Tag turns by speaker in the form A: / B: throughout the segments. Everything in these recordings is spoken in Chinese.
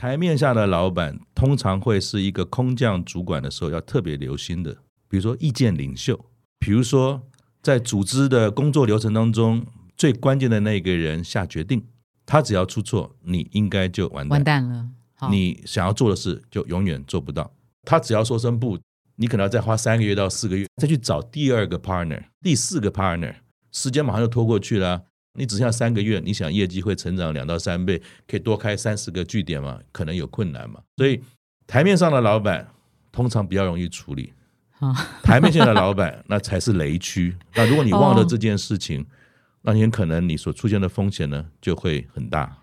A: 台面下的老板通常会是一个空降主管的时候要特别留心的，比如说意见领袖，比如说在组织的工作流程当中最关键的那个人下决定，他只要出错，你应该就完蛋，
B: 完蛋了。
A: 你想要做的事就永远做不到。他只要说声不，你可能要再花三个月到四个月再去找第二个 partner、第四个 partner，时间马上就拖过去了。你只剩下三个月，你想业绩会成长两到三倍，可以多开三十个据点嘛？可能有困难嘛。所以台面上的老板通常比较容易处理，台面下的老板那才是雷区。那如果你忘了这件事情，那很可能你所出现的风险呢就会很大。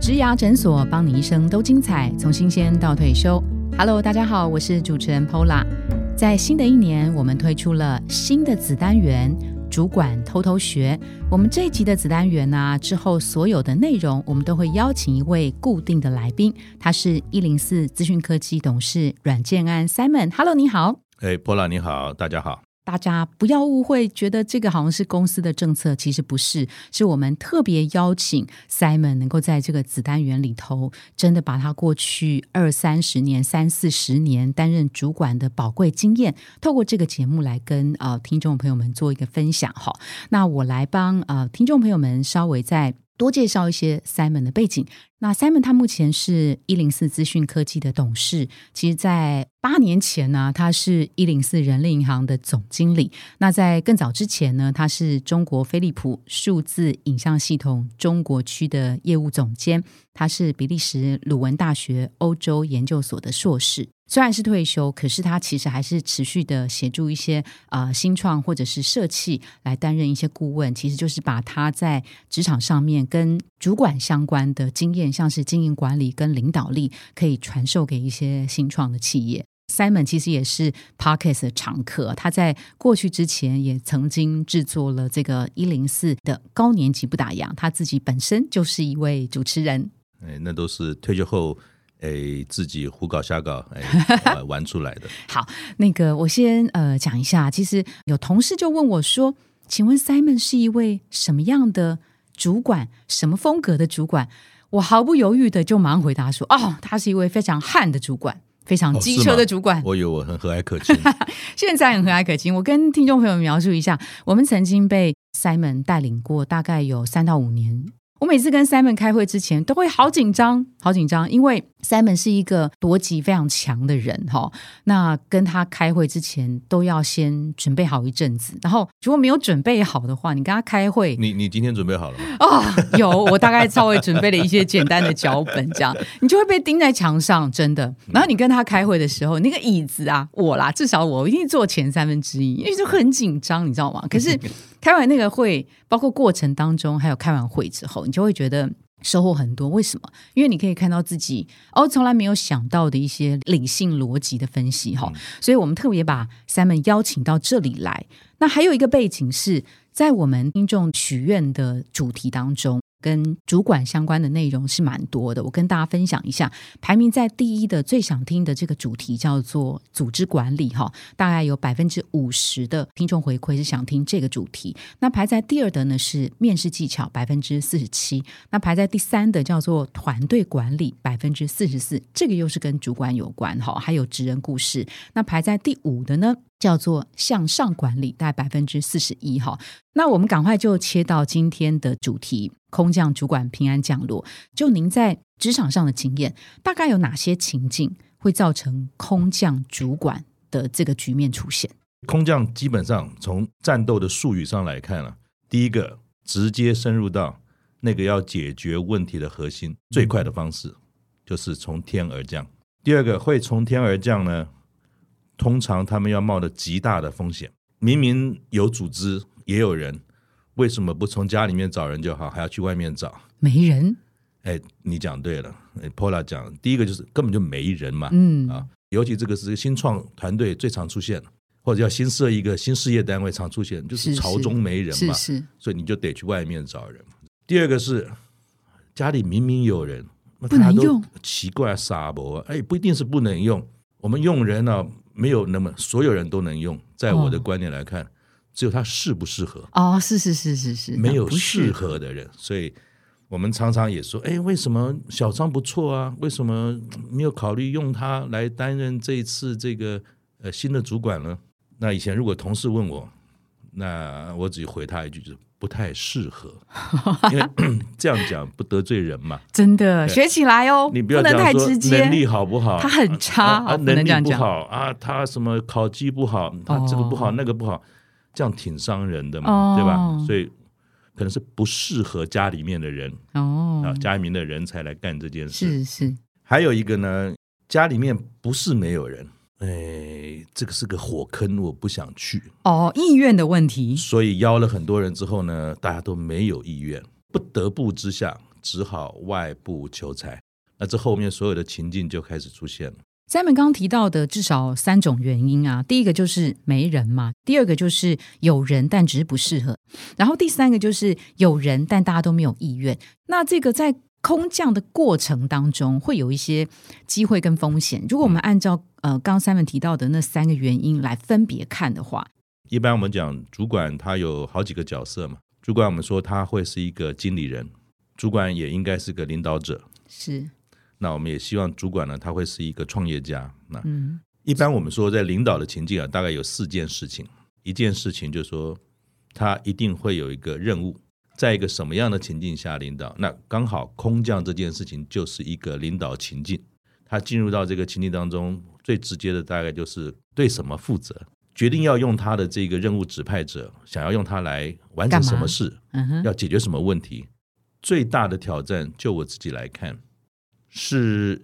B: 植牙诊所，帮你一生都精彩，从新鲜到退休。Hello，大家好，我是主持人 Pola。在新的一年，我们推出了新的子单元——主管偷偷学。我们这一集的子单元呢，之后所有的内容，我们都会邀请一位固定的来宾，他是一零四资讯科技董事阮建安 Simon。Hello，你好。
A: 哎，Pola，你好，大家好。
B: 大家不要误会，觉得这个好像是公司的政策，其实不是，是我们特别邀请 Simon 能够在这个子单元里头，真的把他过去二三十年、三四十年担任主管的宝贵经验，透过这个节目来跟呃听众朋友们做一个分享哈。那我来帮呃听众朋友们稍微再多介绍一些 Simon 的背景。那 Simon 他目前是一零四资讯科技的董事，其实，在八年前呢，他是一零四人力银行的总经理。那在更早之前呢，他是中国飞利浦数字影像系统中国区的业务总监。他是比利时鲁文大学欧洲研究所的硕士。虽然是退休，可是他其实还是持续的协助一些啊新创或者是社企来担任一些顾问。其实就是把他在职场上面跟主管相关的经验。像是经营管理跟领导力，可以传授给一些新创的企业。Simon 其实也是 Parkes 的常客，他在过去之前也曾经制作了这个一零四的高年级不打烊，他自己本身就是一位主持人。
A: 哎，那都是退休后哎自己胡搞瞎搞哎 玩出来的。
B: 好，那个我先呃讲一下，其实有同事就问我说：“请问 Simon 是一位什么样的主管？什么风格的主管？”我毫不犹豫的就马上回答说：“哦，他是一位非常悍的主管，非常机车的主管。
A: 我以为我很和蔼可亲，
B: 现在很和蔼可亲。我跟听众朋友描述一下，我们曾经被 Simon 带领过，大概有三到五年。我每次跟 Simon 开会之前，都会好紧张，好紧张，因为。Simon 是一个逻辑非常强的人哈，那跟他开会之前都要先准备好一阵子，然后如果没有准备好的话，你跟他开会，
A: 你你今天准备好了吗？
B: 啊，有，我大概稍微准备了一些简单的脚本，这样你就会被钉在墙上，真的。然后你跟他开会的时候，那个椅子啊，我啦，至少我一定坐前三分之一，因为就很紧张，你知道吗？可是开完那个会，包括过程当中，还有开完会之后，你就会觉得。收获很多，为什么？因为你可以看到自己哦，从来没有想到的一些理性逻辑的分析哈。所以我们特别把 Simon 邀请到这里来。那还有一个背景是在我们听众许愿的主题当中。跟主管相关的内容是蛮多的，我跟大家分享一下。排名在第一的最想听的这个主题叫做组织管理，哈，大概有百分之五十的听众回馈是想听这个主题。那排在第二的呢是面试技巧，百分之四十七。那排在第三的叫做团队管理，百分之四十四，这个又是跟主管有关，哈，还有职人故事。那排在第五的呢？叫做向上管理，大概百分之四十一哈。那我们赶快就切到今天的主题：空降主管平安降落。就您在职场上的经验，大概有哪些情境会造成空降主管的这个局面出现？
A: 空降基本上从战斗的术语上来看啊，第一个直接深入到那个要解决问题的核心，最快的方式就是从天而降。第二个会从天而降呢？通常他们要冒着极大的风险，明明有组织也有人，为什么不从家里面找人就好，还要去外面找？
B: 没人？
A: 哎，你讲对了，Pola 讲，第一个就是根本就没人嘛，嗯啊，尤其这个是新创团队最常出现或者要新设一个新事业单位常出现，就是朝中没人嘛，
B: 是，
A: 所以你就得去外面找人。第二个是家里明明有人，
B: 不能用，
A: 奇怪傻博，哎，不一定是不能用，我们用人呢。没有那么所有人都能用，在我的观念来看，只有他适不适合，
B: 哦，是是是是是，
A: 没有适合的人，所以我们常常也说，哎，为什么小张不错啊？为什么没有考虑用他来担任这一次这个呃新的主管呢？那以前如果同事问我，那我只回他一句，就是不太适合，因为 这样讲不得罪人嘛。
B: 真的学起来哦，
A: 你不要
B: 能
A: 讲说
B: 太直接，
A: 能力好不好，
B: 他很差
A: 啊
B: 能
A: 能力不好啊，他什么考绩不好，他这个不好、那个不好，这样挺伤人的嘛，
B: 哦。
A: 对吧？所以可能是不适合家里面的人
B: 哦。
A: 啊，，家里面的人才来干这件事。
B: 是是，
A: 还有一个呢，家里面不是没有人，哎，这个是个火坑，我不想去，
B: 哦，意愿的问题，
A: 所以邀了很多人之后呢，大家都没有意愿，不得不之下，只好外部求财。那这后面所有的情境就开始出现了。
B: Simon 刚刚提到的至少三种原因啊，第一个就是没人嘛，第二个就是有人但只是不适合，然后第三个就是有人但大家都没有意愿。那这个在空降的过程当中，会有一些机会跟风险。如果我们按照呃刚刚 Simon 提到的那三个原因来分别看的话，
A: 一般我们讲主管他有好几个角色嘛，主管我们说他会是一个经理人，主管也应该是个领导者。
B: 是
A: 那我们也希望主管呢，他会是一个创业家。那
B: 嗯
A: 一般我们说在领导的情境啊，大概有四件事情。一件事情就是说，他一定会有一个任务，在一个什么样的情境下领导？那刚好空降这件事情就是一个领导情境。他进入到这个情境当中，最直接的大概就是对什么负责，决定要用他的这个任务指派者，想要用他来完成什么事，要解决什么问题。最大的挑战，就我自己来看，是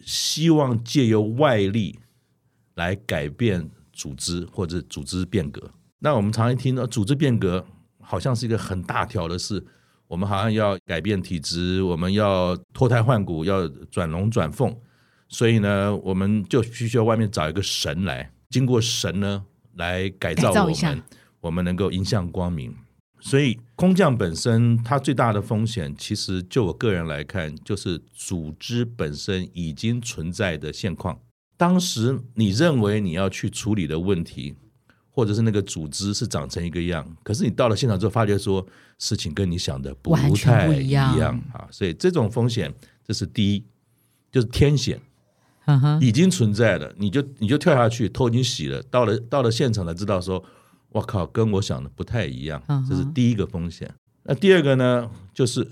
A: 希望借由外力来改变组织或者组织变革。那我们常常听到组织变革好像是一个很大条的事，我们好像要改变体质，我们要脱胎换骨，要转龙转凤。所以呢，我们就必须要外面找一个神来，经过神呢来改造我们，我们能够迎向光明。所以空降本身它最大的风险，其实就我个人来看，就是组织本身已经存在的现况。当时你认为你要去处理的问题，或者是那个组织是长成一个样，可是你到了现场之后，发觉说事情跟你想的不太一
B: 样
A: 样啊。所以这种风险，这是第一，就是天险。
B: 嗯，
A: 已经存在了，你就你就跳下去，头已经洗了，到了到了现场才知道说，我靠，跟我想的不太一样这是第一个风险。那第二个呢，就是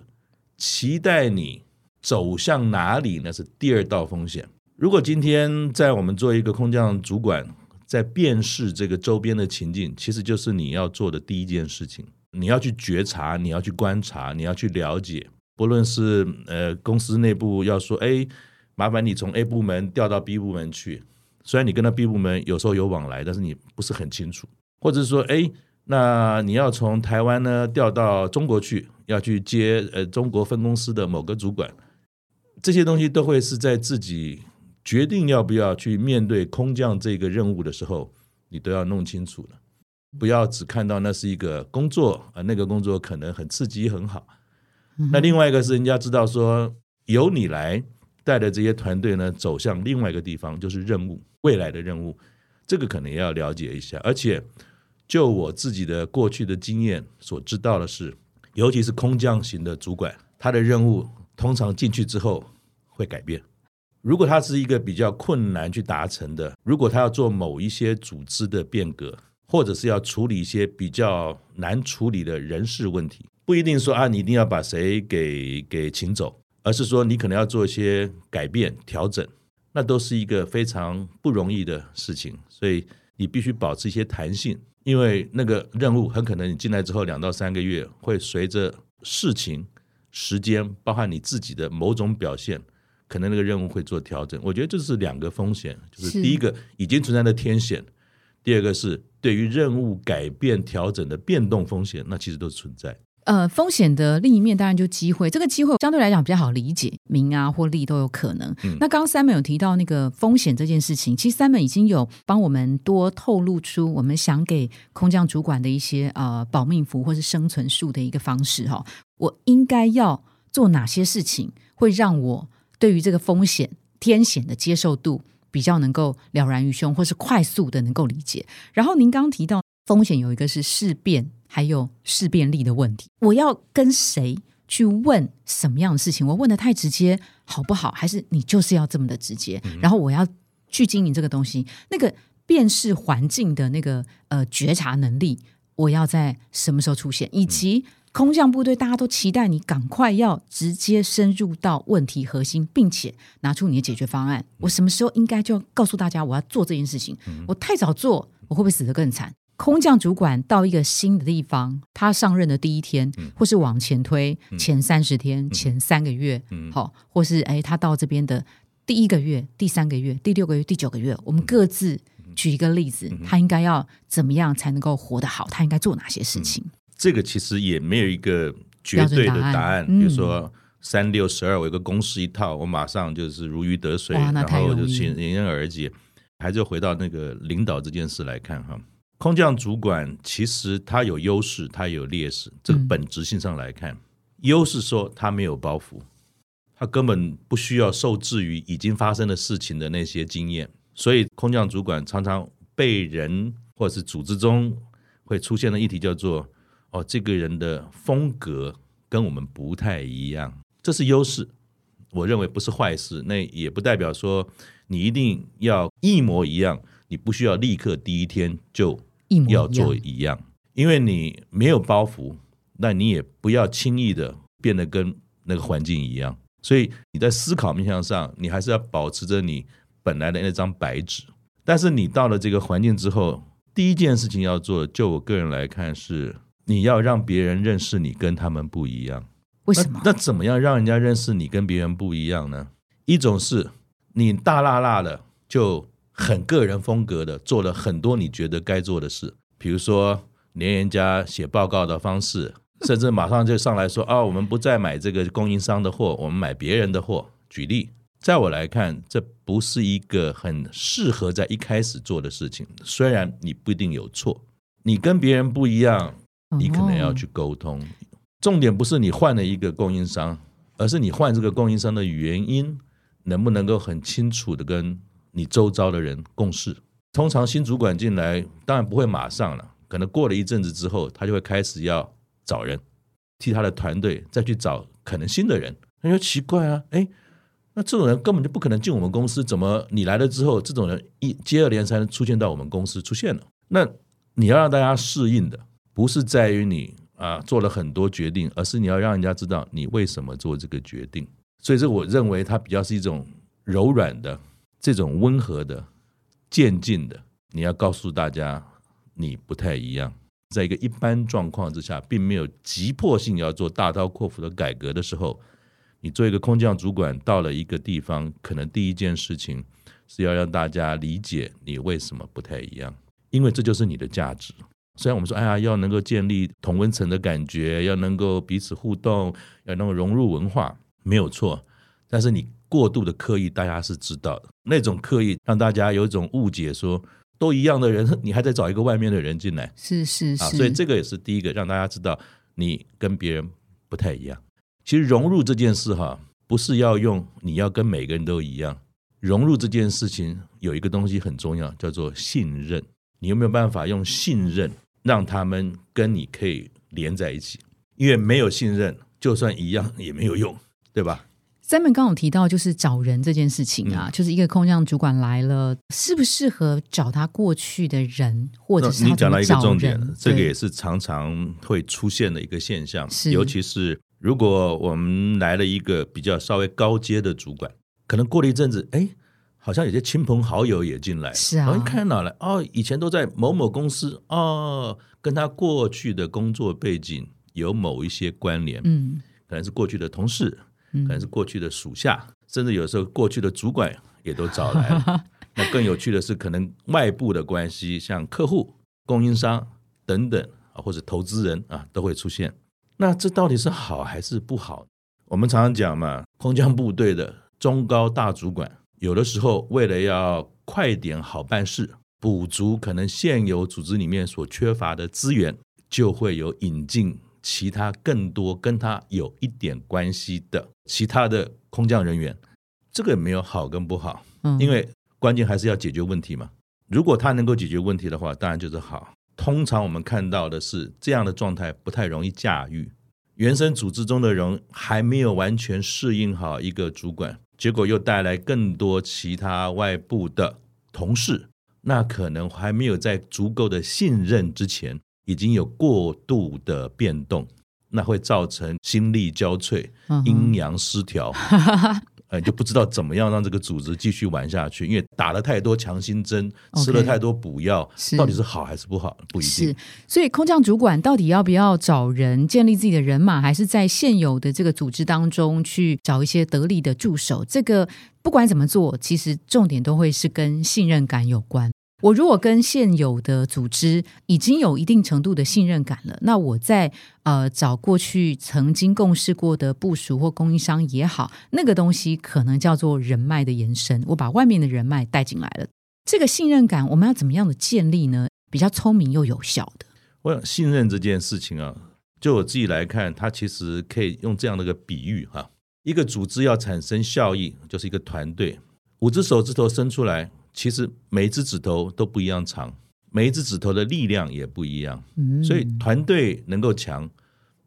A: 期待你走向哪里，那是第二道风险。如果今天在我们做一个空降主管，在辨识这个周边的情境，其实就是你要做的第一件事情。你要去觉察，你要去观察，你要去了解，不论是呃公司内部要说，哎，麻烦你从 A 部门调到 B 部门去。虽然你跟那 B 部门有时候有往来，但是你不是很清楚，或者说，哎，那你要从台湾呢调到中国去，要去接呃中国分公司的某个主管，这些东西都会是在自己决定要不要去面对空降这个任务的时候，你都要弄清楚了，不要只看到那是一个工作啊、呃那个工作可能很刺激很好。那另外一个是人家知道说，由你来带着这些团队呢走向另外一个地方，就是任务未来的任务，这个可能也要了解一下。而且就我自己的过去的经验所知道的是，尤其是空降型的主管，他的任务通常进去之后会改变。如果他是一个比较困难去达成的，如果他要做某一些组织的变革，或者是要处理一些比较难处理的人事问题，不一定说啊，你一定要把谁给给请走，而是说你可能要做一些改变调整，那都是一个非常不容易的事情，所以你必须保持一些弹性，因为那个任务很可能你进来之后两到三个月会随着事情、时间，包含你自己的某种表现。可能那个任务会做调整，我觉得这是两个风险，就是
B: 是
A: 第一个已经存在的天险，第二个是对于任务改变调整的变动风险，那其实都是存在。
B: 呃，风险的另一面当然就机会，这个机会相对来讲比较好理解，名啊或利都有可能。
A: 嗯
B: 那刚刚 Simon 有提到那个风险这件事情，其实 Simon 已经有帮我们多透露出我们想给空降主管的一些呃保命符或是生存术的一个方式哈。我应该要做哪些事情，会让我对于这个风险天险的接受度比较能够了然于胸，或是快速的能够理解。然后您刚刚提到风险有一个是事变，还有事变力的问题。我要跟谁去问什么样的事情？我问的太直接好不好？还是你就是要这么的直接？然后我要去经营这个东西，那个辨识环境的那个呃觉察能力，我要在什么时候出现？以及空降部队，大家都期待你赶快要直接深入到问题核心，并且拿出你的解决方案。我什么时候应该就要告诉大家我要做这件事情？我太早做，我会不会死得更惨？空降主管到一个新的地方，他上任的第一天，或是往前推前三十天、前三个月，好，或是哎，他到这边的第一个月、第三个月、第六个月、第九个月，我们各自举一个例子，他应该要怎么样才能够活得好？他应该做哪些事情？
A: 这个其实也没有一个绝对的答案。比如说三六十二，我一个公式一套，我马上就是如鱼得水，然后就迎刃而解。还是回到那个领导这件事来看哈。空降主管其实他有优势，他有劣势。这个本质性上来看，优势说他没有包袱，他根本不需要受制于已经发生的事情的那些经验。所以空降主管常常被人或者是组织中会出现的议题叫做：哦，这个人的风格跟我们不太一样，这是优势。我认为不是坏事，那也不代表说你一定要一模一样，你不需要立刻第一天就。要做一样，因为你没有包袱，那你也不要轻易的变得跟那个环境一样。所以你在思考面向上，你还是要保持着你本来的那张白纸。但是你到了这个环境之后，第一件事情要做，就我个人来看，是你要让别人认识你跟他们不一样。
B: 为什么？
A: 那怎么样让人家认识你跟别人不一样呢？一种是你大辣辣的就。很个人风格的，做了很多你觉得该做的事，比如说连人家写报告的方式，甚至马上就上来说啊，我们不再买这个供应商的货，我们买别人的货。举例，在我来看，这不是一个很适合在一开始做的事情。虽然你不一定有错，你跟别人不一样，你可能要去沟通。重点不是你换了一个供应商，而是你换这个供应商的原因，能不能够很清楚的跟。你周遭的人共事，通常新主管进来，当然不会马上了，可能过了一阵子之后，他就会开始要找人，替他的团队再去找可能新的人。他说奇怪啊，哎，那这种人根本就不可能进我们公司，怎么你来了之后，这种人一接二连三出现到我们公司出现了？那你要让大家适应的，不是在于你啊做了很多决定，而是你要让人家知道你为什么做这个决定。所以这我认为它比较是一种柔软的。这种温和的、渐进的，你要告诉大家，你不太一样。在一个一般状况之下，并没有急迫性要做大刀阔斧的改革的时候，你做一个空降主管，到了一个地方，可能第一件事情是要让大家理解你为什么不太一样，因为这就是你的价值。虽然我们说，哎呀，要能够建立同温层的感觉，要能够彼此互动，要能够融入文化，没有错。但是你。过度的刻意，大家是知道的。那种刻意让大家有一种误解，说都一样的人，你还在找一个外面的人进来，
B: 是是是。
A: 所以这个也是第一个，让大家知道你跟别人不太一样。其实融入这件事哈，不是要用你要跟每个人都一样。融入这件事情有一个东西很重要，叫做信任。你有没有办法用信任让他们跟你可以连在一起？因为没有信任，就算一样也没有用，对吧？
B: 三门刚有提到，就是找人这件事情啊，就是一个空降主管来了，适不适合找他过去的人，或者是
A: 你讲到一个重
B: 点，
A: 这个也是常常会出现的一个现象，尤其是如果我们来了一个比较稍微高阶的主管，可能过了一阵子，哎，好像有些亲朋好友也进来，
B: 是啊，
A: 一看哪来？哦，以前都在某某公司，哦，跟他过去的工作背景有某一些关联，嗯，可能是过去的同事。可能是过去的属下，甚至有时候过去的主管也都找来了。那更有趣的是，可能外部的关系，像客户、供应商等等啊，或者投资人啊，都会出现。那这到底是好还是不好？我们常常讲嘛，空降部队的中高大主管，有的时候为了要快点好办事，补足可能现有组织里面所缺乏的资源，就会有引进。其他更多跟他有一点关系的其他的空降人员，这个没有好跟不好，因为关键还是要解决问题嘛。如果他能够解决问题的话，当然就是好。通常我们看到的是这样的状态不太容易驾驭。原生组织中的人还没有完全适应好一个主管，结果又带来更多其他外部的同事，那可能还没有在足够的信任之前，已经有过度的变动，那会造成心力交瘁、阴阳失调。呃，就不知道怎么样让这个组织继续玩下去，因为打了太多强心针，吃了太多补药，到底是好还是不好，不一定。
B: 是，所以空降主管到底要不要找人建立自己的人马，还是在现有的这个组织当中去找一些得力的助手？这个不管怎么做，其实重点都会是跟信任感有关。我如果跟现有的组织已经有一定程度的信任感了，那我在呃找过去曾经共事过的部署或供应商也好，那个东西可能叫做人脉的延伸。我把外面的人脉带进来了，这个信任感我们要怎么样的建立呢？比较聪明又有效的。
A: 我想信任这件事情啊，就我自己来看，它其实可以用这样的一个比喻哈：一个组织要产生效益，就是一个团队，五只手指头伸出来。其实每一只指头都不一样长，每一只指头的力量也不一样。嗯，所以团队能够强，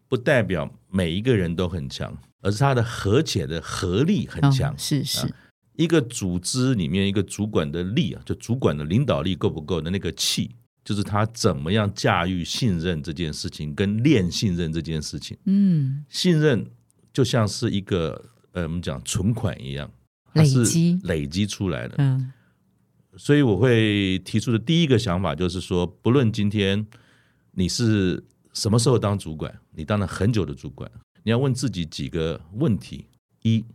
A: 不代表每一个人都很强，而是它的和解的合力很强。
B: 是是，
A: 一个组织里面一个主管的力啊，就主管的领导力够不够的那个气，就是他怎么样驾驭信任这件事情，跟练信任这件事情。嗯，信任就像是一个呃，我们讲存款一样，
B: 累积
A: 累积出来的。嗯。所以我会提出的第一个想法就是说，不论今天你是什么时候当主管，你当了很久的主管，你要问自己几个问题：一，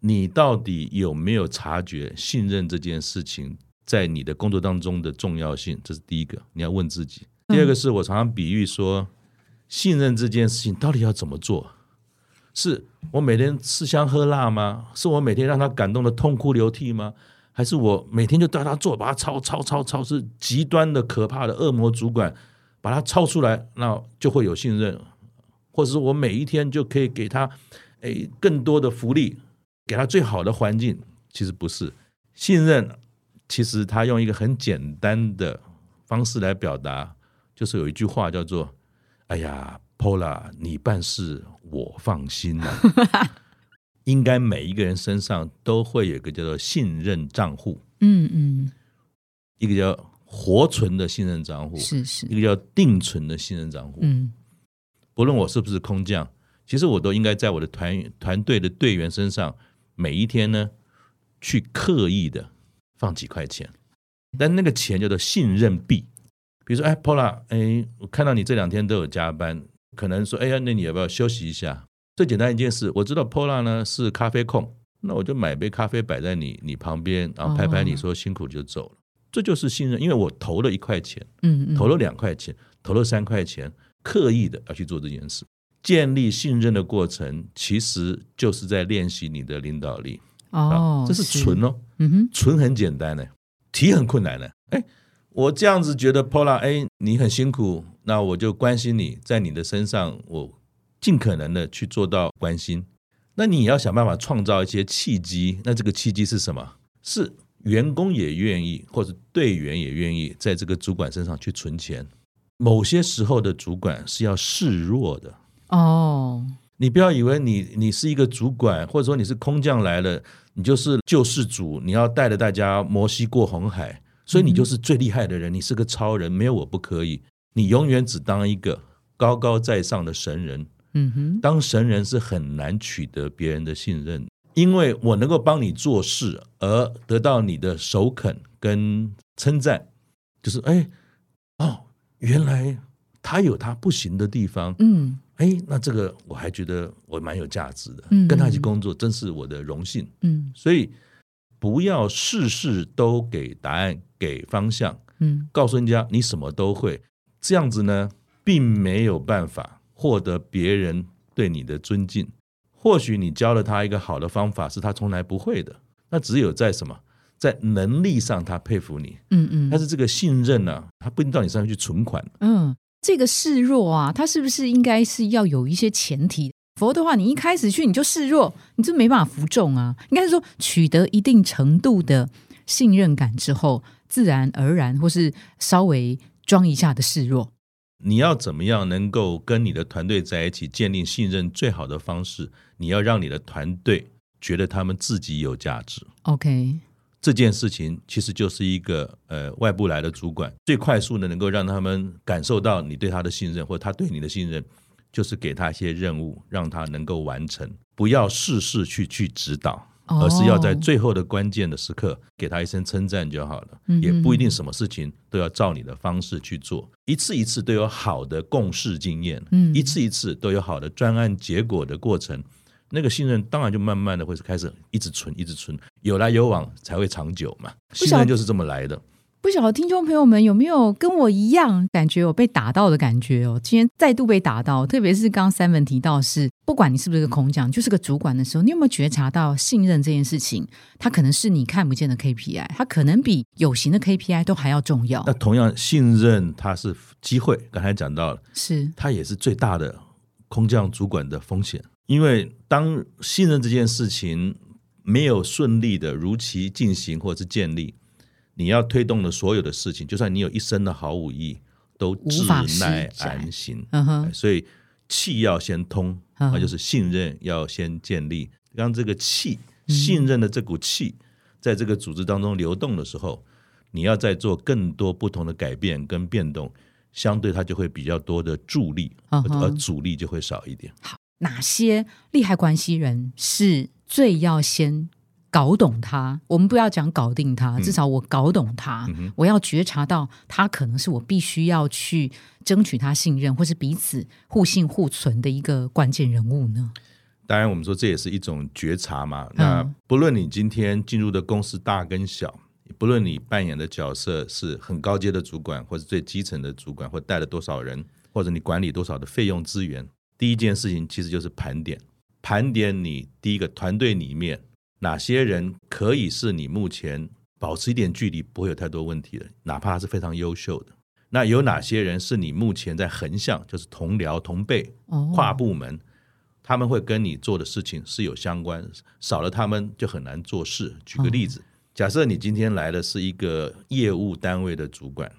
A: 你到底有没有察觉信任这件事情在你的工作当中的重要性？这是第一个，你要问自己。第二个是我常常比喻说，信任这件事情到底要怎么做？是我每天吃香喝辣吗？是我每天让他感动的痛哭流涕吗？还是我每天就带他做，把他抄抄抄抄，是极端的可怕的恶魔主管，把他抄出来，那就会有信任，或者是我每一天就可以给他诶更多的福利，给他最好的环境。其实不是信任，其实他用一个很简单的方式来表达，就是有一句话叫做：“哎呀，Pola，你办事我放心了。” 应该每一个人身上都会有一个叫做信任账户，嗯嗯，一个叫活存的信任账户，
B: 是是，
A: 一个叫定存的信任账户。嗯，不论我是不是空降，其实我都应该在我的团团队的队员身上，每一天呢，去刻意的放几块钱，但那个钱叫做信任币。比如说，哎，Pola，哎，我看到你这两天都有加班，可能说，哎呀，那你要不要休息一下？最简单一件事，我知道 Pola 呢是咖啡控，那我就买杯咖啡摆在你你旁边，然后拍拍你说辛苦就走了，这就是信任，因为我投了一块钱，嗯，投了两块钱，投了三块钱，刻意的要去做这件事，建立信任的过程，其实就是在练习你的领导力。哦，这是纯哦，嗯哼，纯很简单的，题很困难的。哎，我这样子觉得 Pola，哎，你很辛苦，那我就关心你在你的身上我。尽可能的去做到关心，那你要想办法创造一些契机。那这个契机是什么？是员工也愿意，或者队员也愿意在这个主管身上去存钱。某些时候的主管是要示弱的哦。你不要以为你你是一个主管，或者说你是空降来了，你就是救世主，你要带着大家摩西过红海，所以你就是最厉害的人，你是个超人，没有我不可以。你永远只当一个高高在上的神人。嗯哼，当神人是很难取得别人的信任，因为我能够帮你做事而得到你的首肯跟称赞，就是哎哦，原来他有他不行的地方，嗯，哎，那这个我还觉得我蛮有价值的，跟他一起工作真是我的荣幸，嗯，所以不要事事都给答案给方向，嗯，告诉人家你什么都会，这样子呢，并没有办法。获得别人对你的尊敬，或许你教了他一个好的方法，是他从来不会的。那只有在什么，在能力上他佩服你，嗯嗯。但是这个信任呢，他不一定到你身上去存款。
B: 嗯，这个示弱啊，他是不是应该是要有一些前提？否则的话，你一开始去你就示弱，你就没办法服众啊。应该是说，取得一定程度的信任感之后，自然而然或是稍微。装一下的示弱。
A: 你要怎么样能够跟你的团队在一起建立信任？最好的方式，你要让你的团队觉得他们自己有价值。
B: OK，
A: 这件事情其实就是一个呃外部来的主管最快速的能够让他们感受到你对他的信任，或者他对你的信任，就是给他一些任务，让他能够完成，不要事事去去指导。
B: 哦。
A: 而是要在最后的关键的时刻给他一声称赞就好了，
B: 嗯
A: 也不一定什么事情都要照你的方式去做，一次一次都有好的共事经验，
B: 嗯。
A: 一次一次都有好的专案结果的过程，那个信任当然就慢慢的会开始一直存，一直存，有来有往才会长久嘛，信任就是这么来的。
B: 不晓得听众朋友们有没有跟我一样感觉有被打到的感觉哦？今天再度被打到，特别是刚刚三文提到是，不管你是不是个空降，就是个主管的时候，你有没有觉察到信任这件事情，它可能是你看不见的 KPI，它可能比有形的 KPI 都还要重要
A: 那。同样，信任它是机会，刚才讲到了，
B: 是，
A: 它也是最大的空降主管的风险。因为当信任这件事情没有顺利的如期进行或者是建立，你要推动的所有的事情，就算你有一身的好武艺，都
B: 无法
A: 安心。
B: 嗯哼，
A: 所以气要先通，
B: 嗯
A: 那就是信任要先建立。让这个气，信任的这股气，在这个组织当中流动的时候，你要再做更多不同的改变跟变动，相对它就会比较多的助力，
B: 嗯
A: 而阻力就会少一点。
B: 好哪些利害关系人是最要先搞懂他？我们不要讲搞定他，至少我搞懂他，
A: 嗯
B: 我要觉察到他可能是我必须要去争取他信任，或是彼此互信互存的一个关键人物呢？
A: 当然，我们说这也是一种觉察嘛。
B: 嗯
A: 那不论你今天进入的公司大跟小，不论你扮演的角色是很高阶的主管，或是最基层的主管，或带了多少人，或者你管理多少的费用资源，第一件事情其实就是盘点，盘点你第一个团队里面哪些人可以是你目前保持一点距离不会有太多问题的，哪怕他是非常优秀的。那有哪些人是你目前在横向，就是同僚同辈，
B: 哦，
A: 跨部门，他们会跟你做的事情是有相关，少了他们就很难做事。举个例子，假设你今天来的是一个业务单位的主管，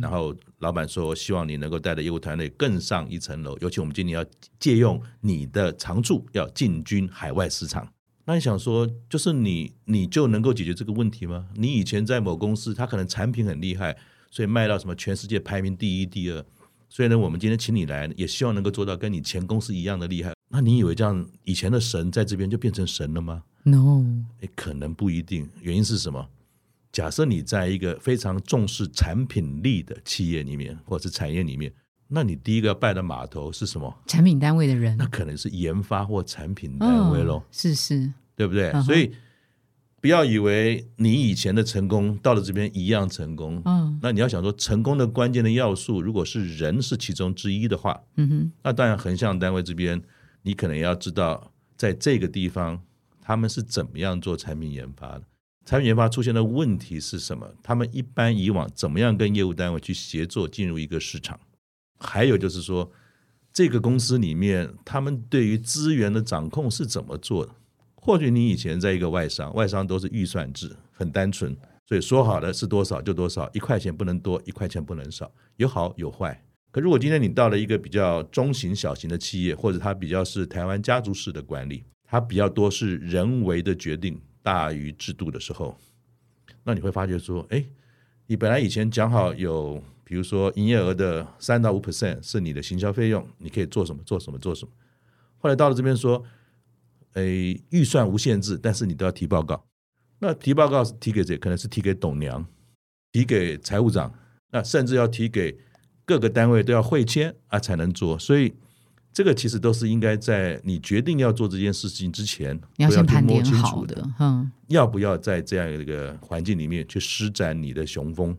A: 然后老板说我希望你能够带着业务团队更上一层楼，尤其我们今年要借用你的长处，要进军海外市场。那你想说，就是你你就能够解决这个问题吗？你以前在某公司，他可能产品很厉害，所以卖到什么全世界排名第一、第二。所以呢，我们今天请你来，也希望能够做到跟你前公司一样的厉害。那你以为这样以前的神在这边就变成神了吗
B: ？no，
A: 诶，可能不一定。原因是什么？假设你在一个非常重视产品力的企业里面，或者是产业里面，那你第一个要拜的码头是什么？
B: 产品单位的人
A: 那，可能是研发或产品单位喽。
B: 嗯是是，
A: 对不对？
B: 嗯
A: 所以不要以为你以前的成功到了这边一样成功。
B: 嗯
A: 那你要想说，成功的关键的要素，如果是人是其中之一的话，
B: 嗯哼，
A: 那当然横向单位这边，你可能要知道，在这个地方他们是怎么样做产品研发的。产品研发出现的问题是什么？他们一般以往怎么样跟业务单位去协作进入一个市场？还有就是说，这个公司里面他们对于资源的掌控是怎么做的？或许你以前在一个外商，外商都是预算制，很单纯，所以说好的是多少就多少，一块钱不能多，一块钱不能少，有好有坏。可如果今天你到了一个比较中型、小型的企业，或者它比较是台湾家族式的管理，它比较多是人为的决定大于制度的时候，那你会发觉说，哎，你本来以前讲好有，比如说营业额的三到五 percent 是你的行销费用，你可以做什么做什么做什么，后来到了这边说，诶，预算无限制，但是你都要提报告。那提报告是提给谁？可能是提给董娘，提给财务长，那甚至要提给各个单位都要会签啊才能做。所以这个其实都是应该在你决定要做这件事情之前，
B: 你要先
A: 摸清楚
B: 好的，嗯
A: 要不要在这样一个环境里面去施展你的雄风？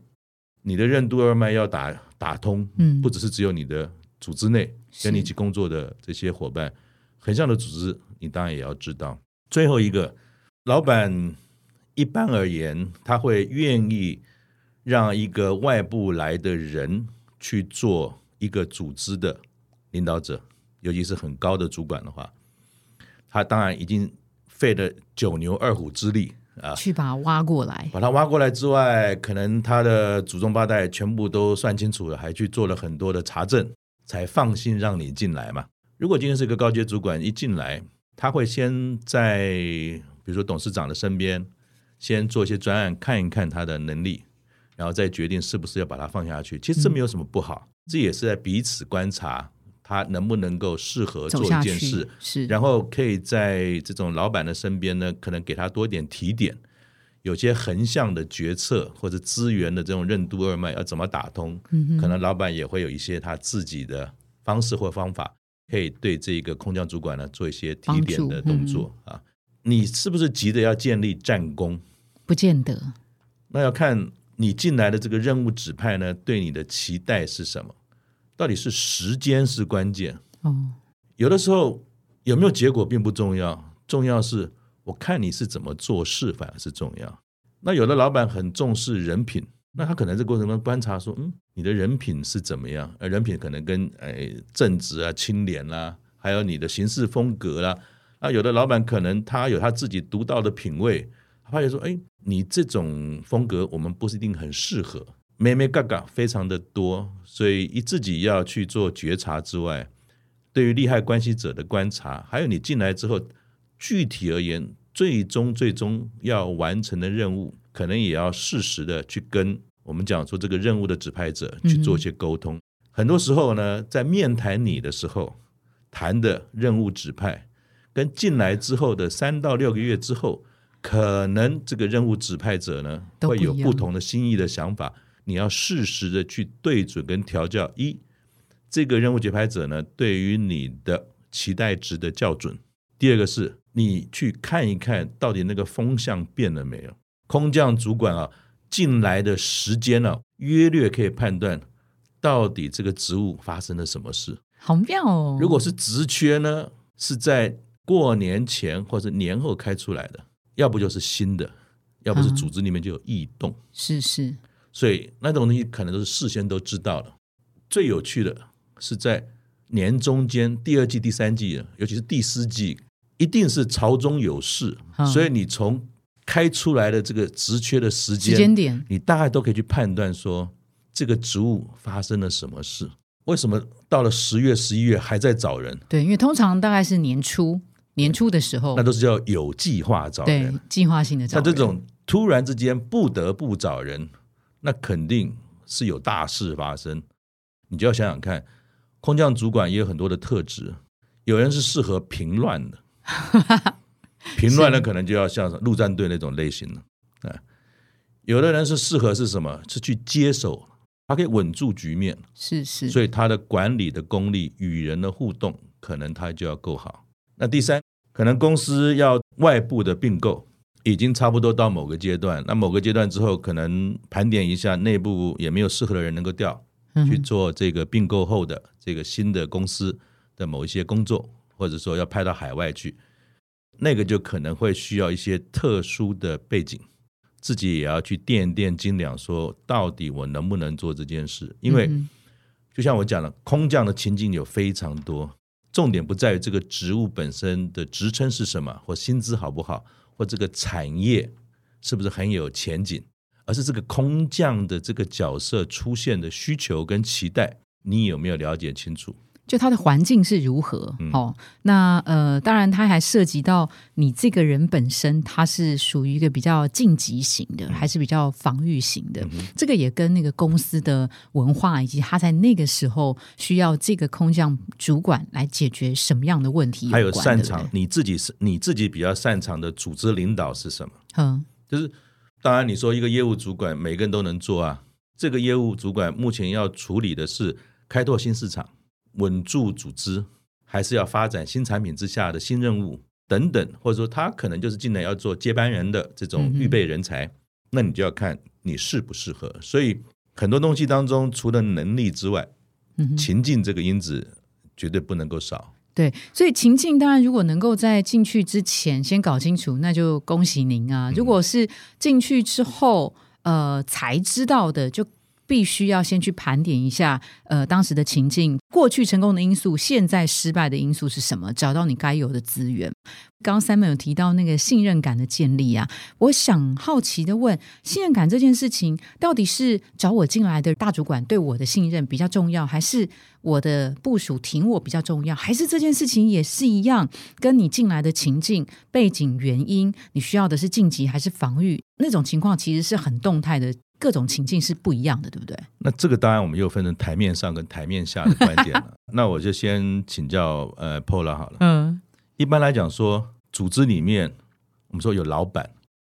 A: 你的任督二脉要打打通，
B: 嗯
A: 不只是只有你的组织内跟你一起工作的这些伙伴，横向的组织你当然也要知道。最后一个，老板一般而言，他会愿意让一个外部来的人去做一个组织的领导者，尤其是很高的主管的话，他当然已经费了九牛二虎之力，啊，
B: 去把它挖过来。
A: 把他挖过来之外，可能他的祖宗八代全部都算清楚了，还去做了很多的查证，才放心让你进来嘛。如果今天是一个高阶主管一进来，他会先在比如说董事长的身边，先做一些专案，看一看他的能力，然后再决定是不是要把他放下去。其实这没有什么不好，这也是在彼此观察他能不能够适合做一件事，
B: 是，
A: 然后可以在这种老板的身边呢，可能给他多一点提点，有些横向的决策或者资源的这种任督二脉要怎么打通，
B: 嗯
A: 可能老板也会有一些他自己的方式或方法，可以对这个空降主管呢做一些提点的动作
B: 嗯
A: 啊。你是不是急着要建立战功？
B: 不见得。
A: 那要看你进来的这个任务指派呢，对你的期待是什么？到底是时间是关键，
B: 哦，
A: 有的时候有没有结果并不重要，重要是我看你是怎么做事反而是重要。那有的老板很重视人品，那他可能在过程中观察说，嗯，你的人品是怎么样？呃，人品可能跟呃正直啊、清廉啦、还有你的行事风格啦。那有的老板可能他有他自己独到的品味，他发现说，哎，你这种风格我们不是一定很适合，咩咩嘎嘎非常的多，所以一自己要去做觉察之外，对于利害关系者的观察，还有你进来之后，具体而言，最终最终要完成的任务，可能也要适时的去跟我们讲说这个任务的指派者去做一些沟通。很多时候呢，在面谈你的时候谈的任务指派，跟进来之后的三到六个月之后，可能这个任务指派者呢会有不同的心意的想法，你要适时的去对准跟调教。一，这个任务节拍者呢，对于你的期待值的校准；第二个是你去看一看到底那个风向变了没有。空降主管啊，进来的时间啊，约略可以判断到底这个职务发生了什么事。
B: 好妙哦！
A: 如果是职缺呢，是在过年前或者年后开出来的，要不就是新的，要不是
B: 嗯
A: 组织里面就有异动，
B: 是是，
A: 所以那种东西可能都是事先都知道的。最有趣的是在年中间第二季、第三季，尤其是第四季，一定是朝中有事，
B: 嗯
A: 所以你从开出来的这个职缺的时
B: 时
A: 间，
B: 间点
A: 你大概都可以去判断说这个职务发生了什么事。为什么到了十月、十一月还在找人？
B: 对，因为通常大概是年初年初的时候
A: 那，都是叫有计划找
B: 对
A: 人。
B: 计划性的找人
A: 那这种突然之间不得不找人，那肯定是有大事发生。你就要想想看，空降主管也有很多的特质，有人是适合平乱的，平乱的可能就要像陆战队那种类型了，啊，有的人是适合是什么？是去接手，他可以稳住局面，
B: 是是，
A: 所以他的管理的功力、与人的互动，可能他就要够好。那第三，可能公司要外部的并购，已经差不多到某个阶段，那某个阶段之后，可能盘点一下内部也没有适合的人能够调
B: 嗯
A: 去做这个并购后的这个新的公司的某一些工作，或者说要派到海外去，那个就可能会需要一些特殊的背景。自己也要去掂掂斤两，说到底我能不能做这件事？因为
B: 嗯
A: 就像我讲了，空降的情境有非常多，重点不在于这个职务本身的职称是什么，或薪资好不好，或这个产业是不是很有前景，而是这个空降的这个角色出现的需求跟期待，你有没有了解清楚？
B: 就它的环境是如何、
A: 嗯
B: 哦。那呃，当然它还涉及到你这个人本身，他是属于一个比较晋级型的，
A: 嗯
B: 还是比较防御型的。这个也跟那个公司的文化以及他在那个时候需要这个空降主管来解决什么样的问题
A: 还有擅长
B: 对对
A: 你自己是你自己比较擅长的组织领导是什么？
B: 嗯
A: 就是当然你说一个业务主管每个人都能做啊，这个业务主管目前要处理的是开拓新市场、稳住组织，还是要发展新产品之下的新任务等等，或者说他可能就是进来要做接班人的这种预备人才，那你就要看你适不适合。所以很多东西当中，除了能力之外，
B: 嗯
A: 情境这个因子绝对不能够少。
B: 对，所以情境当然，如果能够在进去之前先搞清楚，那就恭喜您啊！如果是进去之后，呃，才知道的，就必须要先去盘点一下，呃，当时的情境，过去成功的因素，现在失败的因素是什么？找到你该有的资源。刚刚三妹有提到那个信任感的建立啊，我想好奇的问，信任感这件事情，到底是找我进来的大主管对我的信任比较重要，还是我的部署挺我比较重要，还是这件事情也是一样，跟你进来的情境、背景、原因，你需要的是晋级还是防御？那种情况其实是很动态的，各种情境是不一样的，对不对？
A: 那这个当然我们又分成台面上跟台面下的观点了。那我就先请教呃 Pola 好了。
B: 嗯，
A: 一般来讲说，组织里面我们说有老板，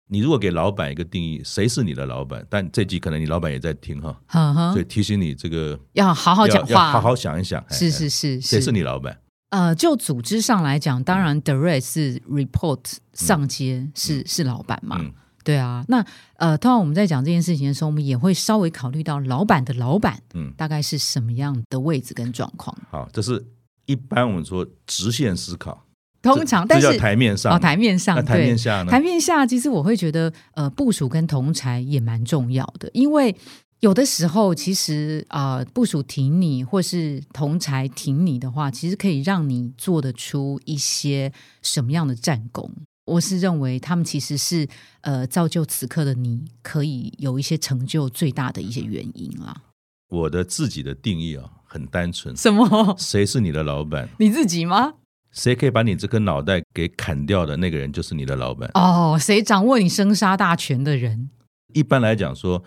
A: 你如果给老板一个定义，谁是你的老板？但这集可能你老板也在听哈，所以提醒你这个
B: 要好好
A: 要
B: 讲话，
A: 好好想一想，哎
B: 是是是
A: 谁
B: 是
A: 是你老板？
B: 呃，就组织上来讲，当然 direct 是 report 上阶、是是老板嘛，
A: 嗯
B: 对啊。那呃，通常我们在讲这件事情的时候，我们也会稍微考虑到老板的老板
A: 嗯，
B: 大概是什么样的位置跟状况。
A: 好，这是一般我们说直线思考，
B: 通常，但是
A: 台面上
B: 哦，台面上
A: 那台面下呢？
B: 台面下，其实我会觉得，呃，部署跟同才也蛮重要的，因为有的时候，其实啊、呃部署挺你，或是同才挺你的话，其实可以让你做得出一些什么样的战功。我是认为他们其实是呃造就此刻的你可以有一些成就最大的一些原因啦。
A: 我的自己的定义啊，很单纯，
B: 什么？
A: 谁是你的老板？
B: 你自己吗？
A: 谁可以把你这颗脑袋给砍掉的那个人，就是你的老板。
B: 哦，谁掌握你生杀大权的人？
A: 一般来讲说，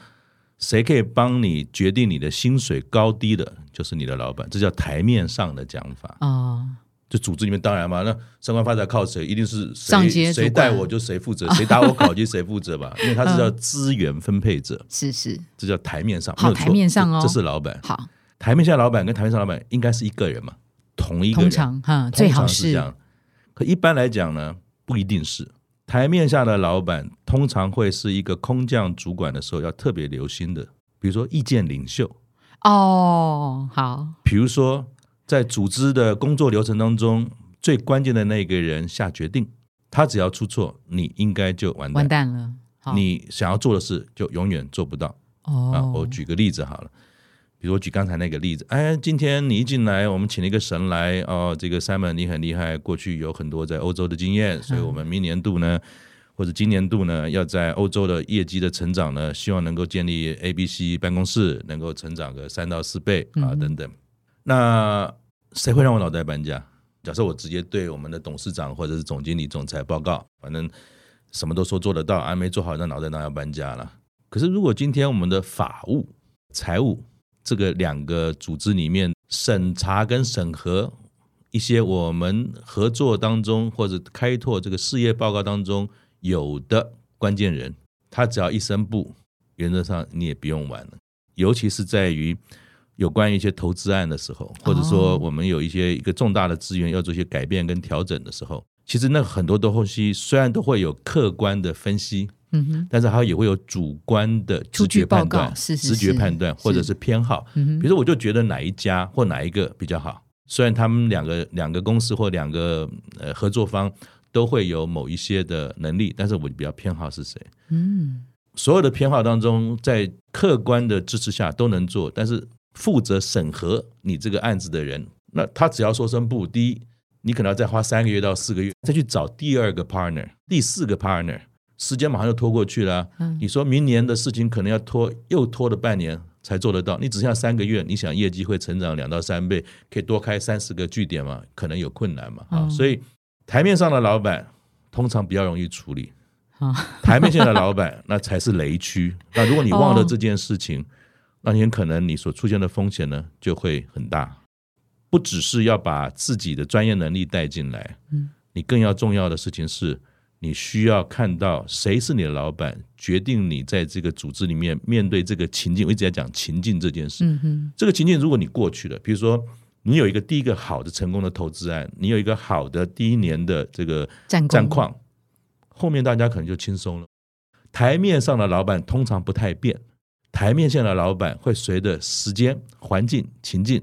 A: 谁可以帮你决定你的薪水高低的，就是你的老板，这叫台面上的讲法。
B: 哦，
A: 就组织里面当然嘛，那升官发财靠谁？一定是谁谁带我就谁负责，谁打我 考就谁负责吧，因为他是叫资源分配者，
B: 是是，
A: 这叫台面上。
B: 好台面上哦
A: 这这是老板。
B: 好，
A: 台面下的老板跟台面上老板应该是一个人嘛，同一个
B: 通
A: 人。
B: 常哈，
A: 通
B: 最好
A: 常是这样。可一般来讲呢，不一定是。台面下的老板通常会是一个空降主管的时候要特别留心的，比如说意见领袖，
B: 哦，好，
A: 比如说在组织的工作流程当中，最关键的那个人下决定，他只要出错，你应该就完蛋。
B: 完蛋了。
A: 你想要做的事就永远做不到啊！
B: 哦，
A: 我举个例子好了，比如我举刚才那个例子，哎，今天你一进来，我们请了一个神来哦，这个 Simon 你很厉害，过去有很多在欧洲的经验，所以我们明年度呢，或者今年度呢，要在欧洲的业绩的成长呢，希望能够建立 A、B、C 办公室，能够成长个三到四倍啊
B: 嗯
A: 等等。那谁会让我脑袋搬家？假设我直接对我们的董事长或者是总经理、总裁报告，反正什么都说做得到，还没做好，那脑袋当然要搬家了。可是如果今天我们的法务、财务这个两个组织里面审查跟审核一些我们合作当中或者开拓这个事业报告当中有的关键人，他只要一声不，原则上你也不用玩了。尤其是在于有关于一些投资案的时候，或者说
B: 哦。
A: 我们有一些一个重大的资源要做一些改变跟调整的时候，其实那很多东西虽然都会有客观的分析，
B: 嗯哼，
A: 但是它也会有主观的直觉判断、
B: 告是是
A: 直觉判断或者是偏好。
B: 嗯哼，
A: 比如说，我就觉得哪一家或哪一个比较好，虽然他们两个两个公司或两个呃合作方都会有某一些的能力，但是我比较偏好是谁。
B: 嗯，
A: 所有的偏好当中，在客观的支持下都能做，但是负责审核你这个案子的人，那他只要说声不，第一，你可能要再花三个月到四个月再去找第二个 partner、第四个 partner，时间马上就拖过去了啊。
B: 嗯
A: 你说明年的事情可能要拖，又拖了半年才做得到，你只剩下三个月，你想业绩会成长两到三倍，可以多开三十个据点嘛？可能有困难嘛？啊，
B: 嗯
A: 所以台面上的老板通常比较容易处理。
B: 好，
A: 台面下的老板那才是雷区。那如果你忘了
B: 哦
A: 这件事情，那你很可能你所出现的风险呢就会很大。不只是要把自己的专业能力带进来，
B: 嗯，
A: 你更要重要的事情是，你需要看到谁是你的老板，决定你在这个组织里面面对这个情境。我一直在讲情境这件事，
B: 嗯哼，
A: 这个情境，如果你过去了，比如说你有一个第一个好的成功的投资案，你有一个好的第一年的这个
B: 战
A: 战况，后面大家可能就轻松了。台面上的老板通常不太变，台面线的老板会随着时间、环境、情境，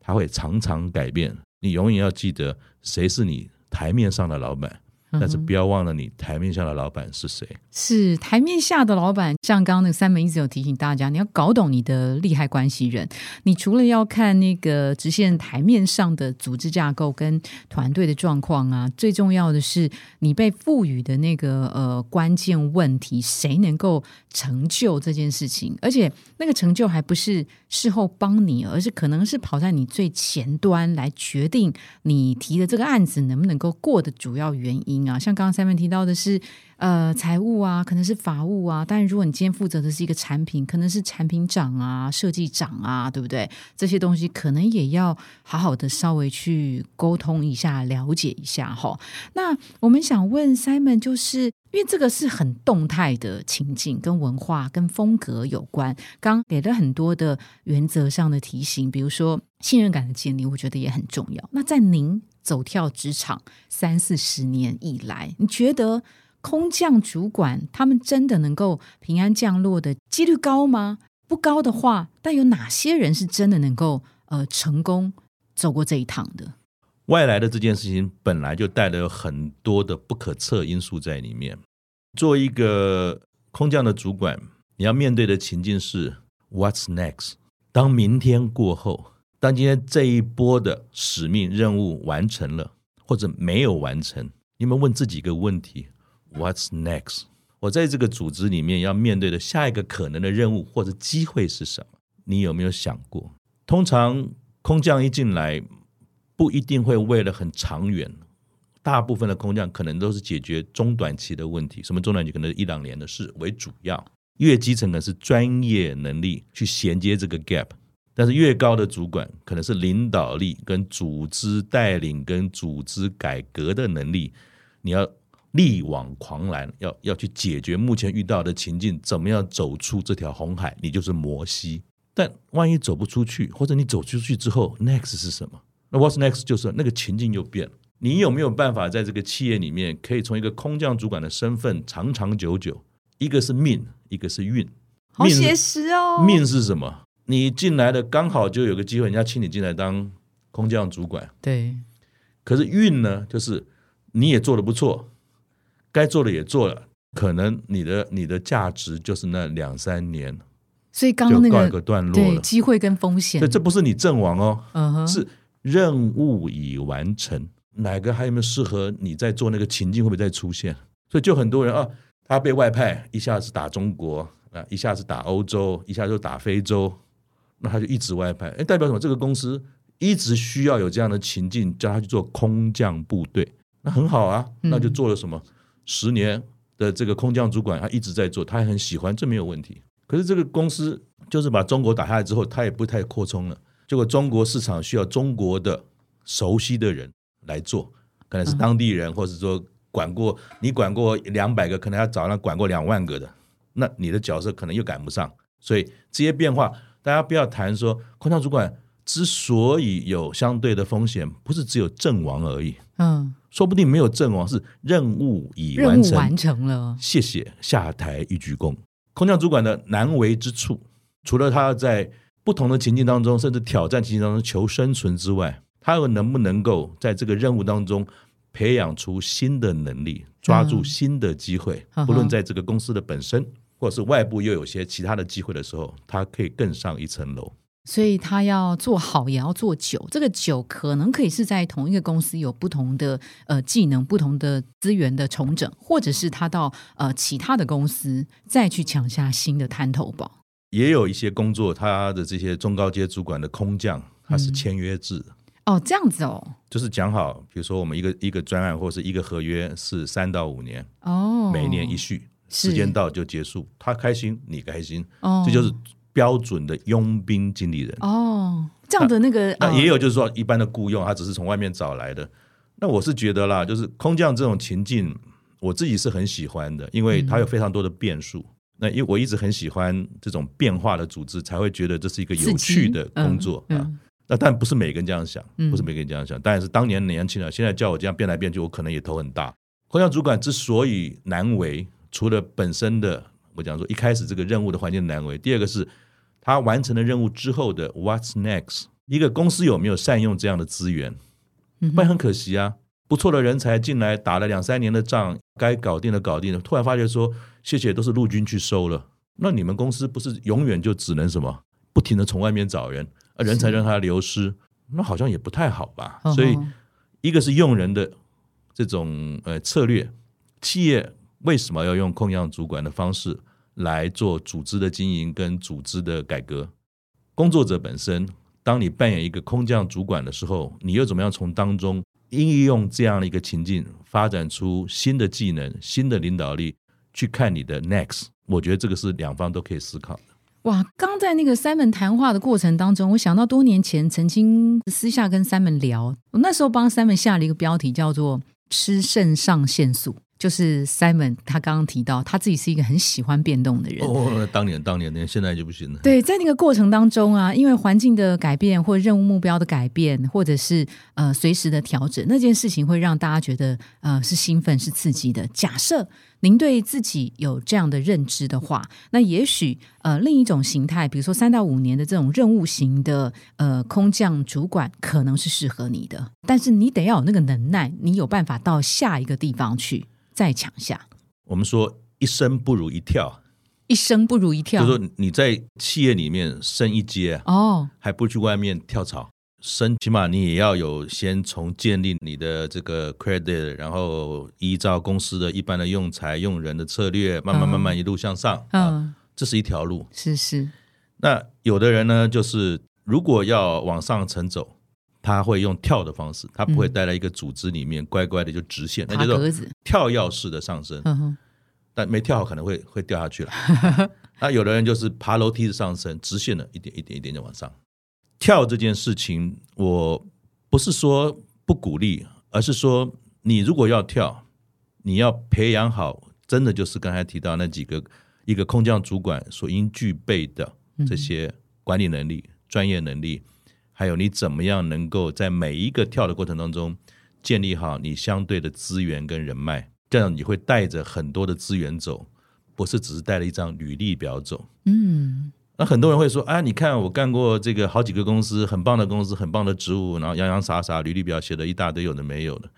A: 他会常常改变。你永远要记得谁是你台面上的老板，但是不要忘了你台面下的老板是谁。
B: 是台面下的老板，像刚刚那个三门一直有提醒大家，你要搞懂你的利害关系人。你除了要看那个直线台面上的组织架构跟团队的状况啊，最重要的是你被赋予的那个呃关键问题，谁能够成就这件事情？而且那个成就还不是事后帮你，而是可能是跑在你最前端来决定你提的这个案子能不能够过的主要原因。啊，像刚刚三面提到的是，呃，财务啊，可能是法务啊，但如果你今天负责的是一个产品，可能是产品长啊、设计长啊，对不对？这些东西可能也要好好的稍微去沟通一下、了解一下哈。那我们想问 Simon，就是因为这个是很动态的情境，跟文化、跟风格有关。刚给了很多的原则上的提醒，比如说信任感的建立，我觉得也很重要。那在您。走跳职场三四十年以来，你觉得空降主管他们真的能够平安降落的几率高吗？不高的话，但有哪些人是真的能够呃成功走过这一趟的？
A: 外来的这件事情本来就带了很多的不可测因素在里面。做一个空降的主管，你要面对的情境是 What's next？当明天过后。当今天这一波的使命任务完成了，或者没有完成，你们问自己一个问题：What's next？我在这个组织里面要面对的下一个可能的任务或者机会是什么？你有没有想过？通常空降一进来，不一定会为了很长远，大部分的空降可能都是解决中短期的问题。什么中短期？可能一两年的事为主要。越基层的是专业能力去衔接这个 gap。但是越高的主管，可能是领导力、跟组织带领、跟组织改革的能力，你要力挽狂澜，要要去解决目前遇到的情境，怎么样走出这条红海？你就是摩西。但万一走不出去，或者你走出去之后，next 是什么？那 what's next 就是那个情境又变了。你有没有办法在这个企业里面，可以从一个空降主管的身份长长久久？一个是命，一个是运。
B: 好写实哦。
A: 命是什么？你进来的刚好就有个机会，人家请你进来当空降主管。
B: 对，
A: 可是运呢，就是你也做的不错，该做的也做了，可能你的你的价值就是那两三年，
B: 所以刚刚那
A: 个告一个段落了。
B: 机会跟风险，
A: 这这不是你阵亡哦，是任务已完成。哪个还有没有适合你在做那个情境会不会再出现？所以就很多人啊，他被外派一下子打中国啊，一下子打欧洲，一下子打非洲。那他就一直外派，哎，代表什么？这个公司一直需要有这样的情境，叫他去做空降部队，那很好啊。那就做了什么？十年的这个空降主管，他一直在做，他还很喜欢，这没有问题。可是这个公司就是把中国打下来之后，他也不太扩充了。结果中国市场需要中国的熟悉的人来做，可能是当地人，或者说管过你管过两百个，可能要找那管过两万个的，那你的角色可能又赶不上。所以这些变化。大家不要谈说空降主管之所以有相对的风险，不是只有阵亡而已。嗯，说不定没有阵亡，是任务已完成，
B: 完成了。
A: 谢谢，下台一鞠躬。空降主管的难为之处，除了他在不同的情境当中，甚至挑战情境当中求生存之外，他又能不能够在这个任务当中培养出新的能力，抓住新的机会？不论在这个公司的本身。或者是外部又有些其他的机会的时候，他可以更上一层楼。
B: 所以他要做好，也要做久。这个久可能可以是在同一个公司有不同的呃技能、不同的资源的重整，或者是他到呃其他的公司再去抢下新的滩头堡。
A: 也有一些工作，他的这些中高阶主管的空降，他是签约制的。
B: 哦，这样子哦，
A: 就是讲好，比如说我们一个一个专案或者是一个合约是三到五年，哦，每年一续。时间到就结束，他开心你开心，哦这就是标准的佣兵经理人。
B: 哦，这样的那个
A: 那也有就是说一般的雇佣，他只是从外面找来的。那我是觉得啦，就是空降这种情境，我自己是很喜欢的，因为它有非常多的变数。那因为我一直很喜欢这种变化的组织，才会觉得这是一个有趣的工作啊。那但不是每个人这样想，不是每个人这样想。当然是当年年轻人，现在叫我这样变来变去，我可能也头很大。空降主管之所以难为。除了本身的，我讲说一开始这个任务的环境难为，第二个是他完成了任务之后的 What's next？一个公司有没有善用这样的资源？不然很可惜啊，不错的人才进来，打了两三年的仗，该搞定的搞定了，突然发觉说，谢谢，都是陆军去收了。那你们公司不是永远就只能什么，不停的从外面找人，啊，人才让他流失，那好像也不太好吧？所以一个是用人的这种呃策略，企业为什么要用空降主管的方式来做组织的经营跟组织的改革？工作者本身，当你扮演一个空降主管的时候，你又怎么样从当中应用这样的一个情境，发展出新的技能、新的领导力，去看你的 next？我觉得这个是两方都可以思考的。
B: 哇，刚在那个 Simon 谈话的过程当中，我想到多年前曾经私下跟 Simon 聊，我那时候帮 Simon 下了一个标题叫做“吃肾上腺素”，就是 Simon 他刚刚提到他自己是一个很喜欢变动的人。
A: 哦，当年当年，现在就不行了。
B: 对，在那个过程当中啊，因为环境的改变或任务目标的改变，或者是呃随时的调整，那件事情会让大家觉得呃是兴奋、是刺激的。假设您对自己有这样的认知的话，那也许呃另一种形态，比如说三到五年的这种任务型的呃空降主管，可能是适合你的。但是你得要有那个能耐，你有办法到下一个地方去再抢下，
A: 我们说一生不如一跳，
B: 一生不如一跳。
A: 就说你在企业里面升一阶，
B: 哦，
A: 还不如去外面跳槽。升起码你也要有先从建立你的这个 credit，然后依照公司的一般的用材用人的策略，慢慢
B: 嗯
A: 慢慢一路向上。啊，
B: 嗯，
A: 这是一条路。
B: 是是，
A: 那有的人呢，就是如果要往上层走，他会用跳的方式，他不会待在一个组织里面乖乖的就直线，那叫做。跳跃式的上升。
B: 嗯，
A: 但没跳好可能会 会掉下去了。那有的人就是爬楼梯的上升，直线的一点一点一点的往上。跳这件事情，我不是说不鼓励，而是说你如果要跳，你要培养好，真的就是刚才提到那几个一个空降主管所应具备的这些管理能力、专业能力，还有你怎么样能够在每一个跳的过程当中建立好你相对的资源跟人脉，这样你会带着很多的资源走，不是只是带了一张履历表走。
B: 嗯，
A: 那很多人会说啊，你看我干过这个好几个公司，很棒的公司，很棒的职务，然后洋洋洒洒，履历表写了一大堆有的没有的。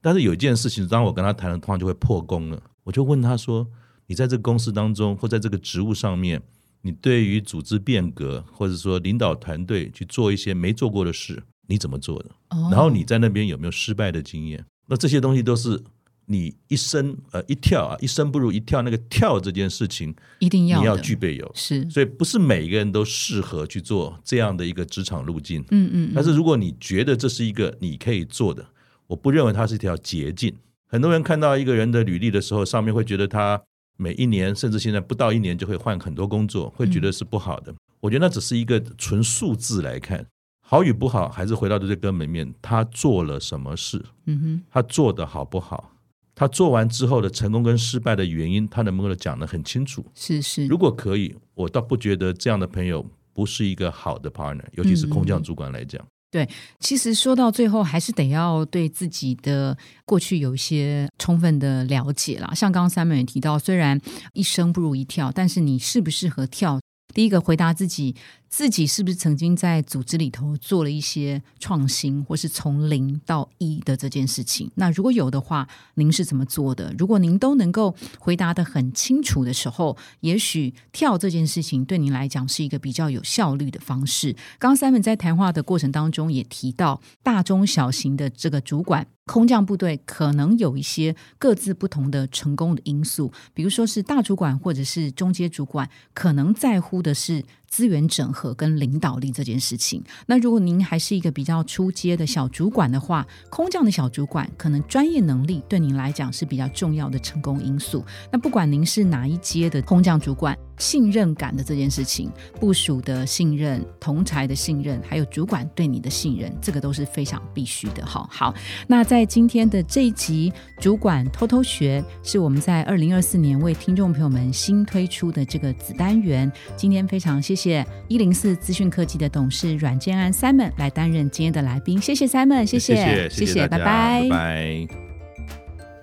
A: 但是有一件事情，当我跟他谈了通常就会破功了。我就问他说：“你在这个公司当中，或在这个职务上面，你对于组织变革，或者说领导团队去做一些没做过的事，你怎么做的？
B: 哦
A: 然后你在那边有没有失败的经验？那这些东西都是你一生呃一跳啊，一生不如一跳。那个跳这件事情，
B: 一定要
A: 你要具备有。
B: 是，
A: 所以不是每一个人都适合去做这样的一个职场路径。
B: 嗯嗯，
A: 但是如果你觉得这是一个你可以做的，我不认为它是一条捷径。很多人看到一个人的履历的时候，上面会觉得他每一年甚至现在不到一年就会换很多工作，会觉得是不好的。我觉得那只是一个纯数字来看，好与不好还是回到最根本面，他做了什么事，
B: 嗯哼，
A: 他做的好不好，他做完之后的成功跟失败的原因，他能不能讲得很清楚？
B: 是是，
A: 如果可以，我倒不觉得这样的朋友不是一个好的 partner，尤其是空降主管来讲。
B: 对其实说到最后，还是得要对自己的过去有一些充分的了解啦。像刚刚三妹也提到，虽然一生不如一跳，但是你适不适合跳？第一个回答自己，自己是不是曾经在组织里头做了一些创新，或是从零到一的这件事情？那如果有的话，您是怎么做的？如果您都能够回答的很清楚的时候，也许跳这件事情对您来讲是一个比较有效率的方式。刚刚 Simon 在谈话的过程当中也提到，大中小型的这个主管。空降部队可能有一些各自不同的成功的因素，比如说是大主管或者是中阶主管，可能在乎的是资源整合跟领导力这件事情。那如果您还是一个比较初阶的小主管的话，空降的小主管可能专业能力对您来讲是比较重要的成功因素。那不管您是哪一阶的空降主管，信任感的这件事情，部署的信任、同才的信任，还有主管对你的信任，这个都是非常必须的。哈，好，那在今天的这一集主管偷偷学，是我们在二零二四年为听众朋友们新推出的这个子单元。今天非常谢谢一零四资讯科技的董事阮建安 Simon 来担任今天的来宾，谢谢 Simon，谢
A: 谢
B: 谢
A: 谢
B: 拜
A: 拜拜。